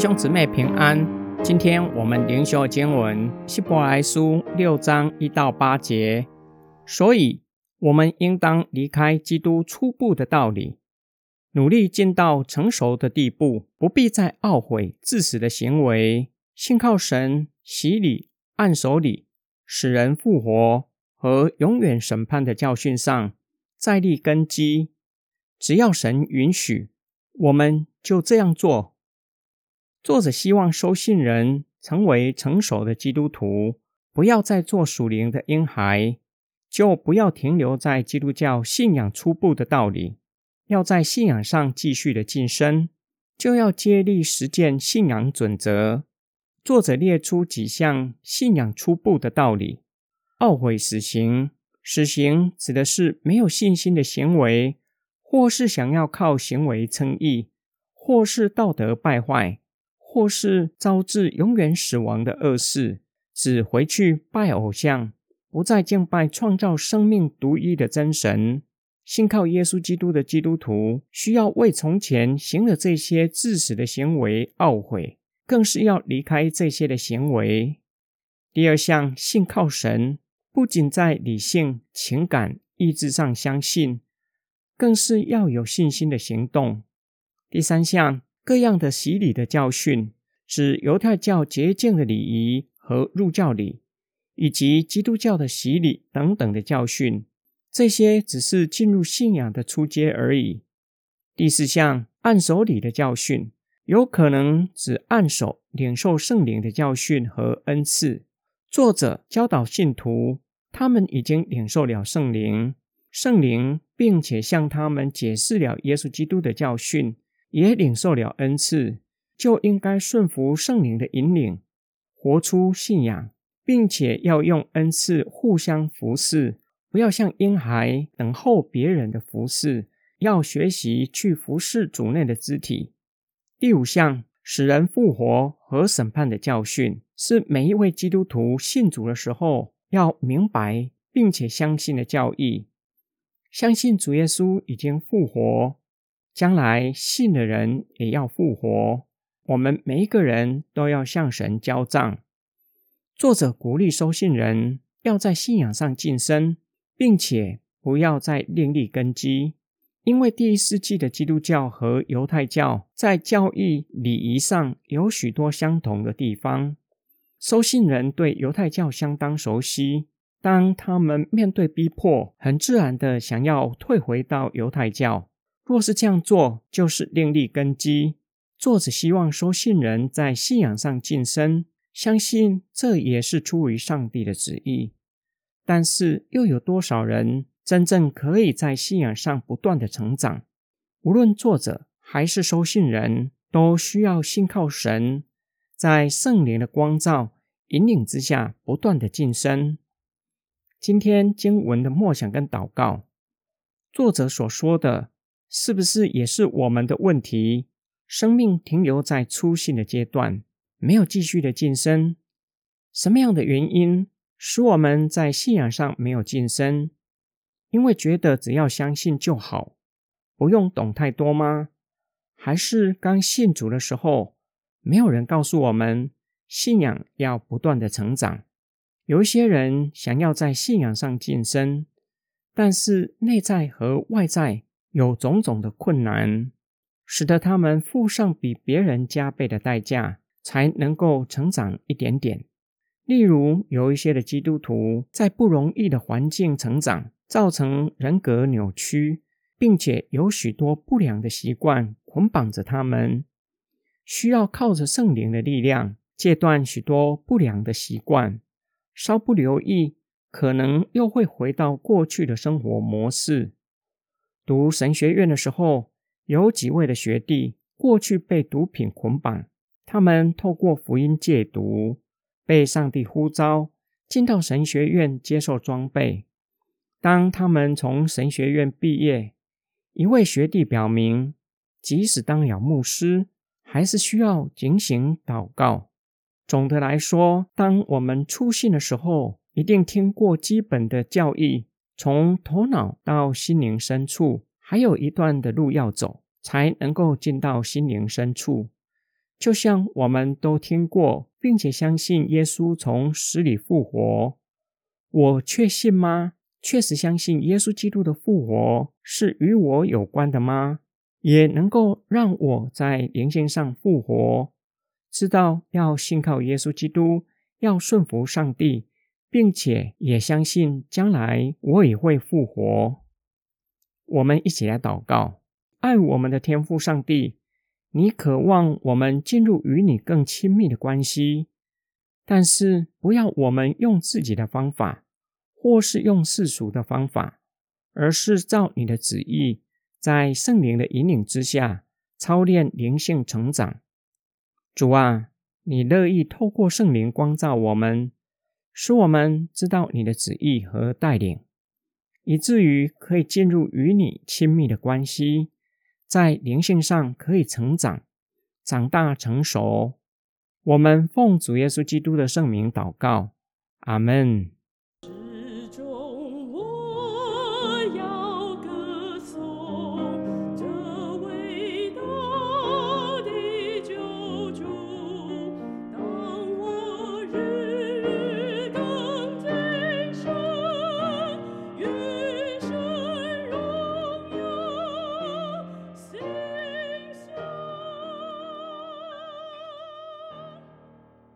兄姊妹平安，今天我们灵修经文希伯来书六章一到八节。所以，我们应当离开基督初步的道理，努力进到成熟的地步，不必再懊悔致死的行为，信靠神洗礼、按手礼、使人复活和永远审判的教训上再立根基。只要神允许，我们就这样做。作者希望收信人成为成熟的基督徒，不要再做属灵的婴孩，就不要停留在基督教信仰初步的道理，要在信仰上继续的晋升，就要接力实践信仰准则。作者列出几项信仰初步的道理：懊悔死刑，死刑指的是没有信心的行为，或是想要靠行为称义，或是道德败坏。或是招致永远死亡的恶事，只回去拜偶像，不再敬拜创造生命独一的真神。信靠耶稣基督的基督徒，需要为从前行了这些致死的行为懊悔，更是要离开这些的行为。第二项，信靠神，不仅在理性、情感、意志上相信，更是要有信心的行动。第三项。各样的洗礼的教训，指犹太教洁净的礼仪和入教礼，以及基督教的洗礼等等的教训，这些只是进入信仰的初阶而已。第四项，按手礼的教训，有可能指按手领受圣灵的教训和恩赐。作者教导信徒，他们已经领受了圣灵，圣灵并且向他们解释了耶稣基督的教训。也领受了恩赐，就应该顺服圣灵的引领，活出信仰，并且要用恩赐互相服侍，不要像婴孩等候别人的服侍，要学习去服侍主内的肢体。第五项，使人复活和审判的教训，是每一位基督徒信主的时候要明白并且相信的教义，相信主耶稣已经复活。将来信的人也要复活，我们每一个人都要向神交账。作者鼓励收信人要在信仰上晋升，并且不要再另立根基，因为第一世纪的基督教和犹太教在教义礼仪上有许多相同的地方。收信人对犹太教相当熟悉，当他们面对逼迫，很自然的想要退回到犹太教。若是这样做，就是另立根基。作者希望收信人在信仰上晋升，相信这也是出于上帝的旨意。但是，又有多少人真正可以在信仰上不断的成长？无论作者还是收信人，都需要信靠神，在圣灵的光照引领之下，不断的晋升。今天经文的默想跟祷告，作者所说的。是不是也是我们的问题？生命停留在初信的阶段，没有继续的晋升。什么样的原因使我们在信仰上没有晋升？因为觉得只要相信就好，不用懂太多吗？还是刚信主的时候，没有人告诉我们信仰要不断的成长？有一些人想要在信仰上晋升，但是内在和外在。有种种的困难，使得他们付上比别人加倍的代价，才能够成长一点点。例如，有一些的基督徒在不容易的环境成长，造成人格扭曲，并且有许多不良的习惯捆绑着他们，需要靠着圣灵的力量戒断许多不良的习惯。稍不留意，可能又会回到过去的生活模式。读神学院的时候，有几位的学弟过去被毒品捆绑，他们透过福音戒毒，被上帝呼召进到神学院接受装备。当他们从神学院毕业，一位学弟表明，即使当了牧师，还是需要警醒祷告。总的来说，当我们出信的时候，一定听过基本的教义。从头脑到心灵深处，还有一段的路要走，才能够进到心灵深处。就像我们都听过，并且相信耶稣从死里复活。我确信吗？确实相信耶稣基督的复活是与我有关的吗？也能够让我在灵性上复活，知道要信靠耶稣基督，要顺服上帝，并且也相信将来我也会复活。我们一起来祷告：爱我们的天父上帝，你渴望我们进入与你更亲密的关系，但是不要我们用自己的方法。或是用世俗的方法，而是照你的旨意，在圣灵的引领之下，操练灵性成长。主啊，你乐意透过圣灵光照我们，使我们知道你的旨意和带领，以至于可以进入与你亲密的关系，在灵性上可以成长、长大成熟。我们奉主耶稣基督的圣名祷告，阿门。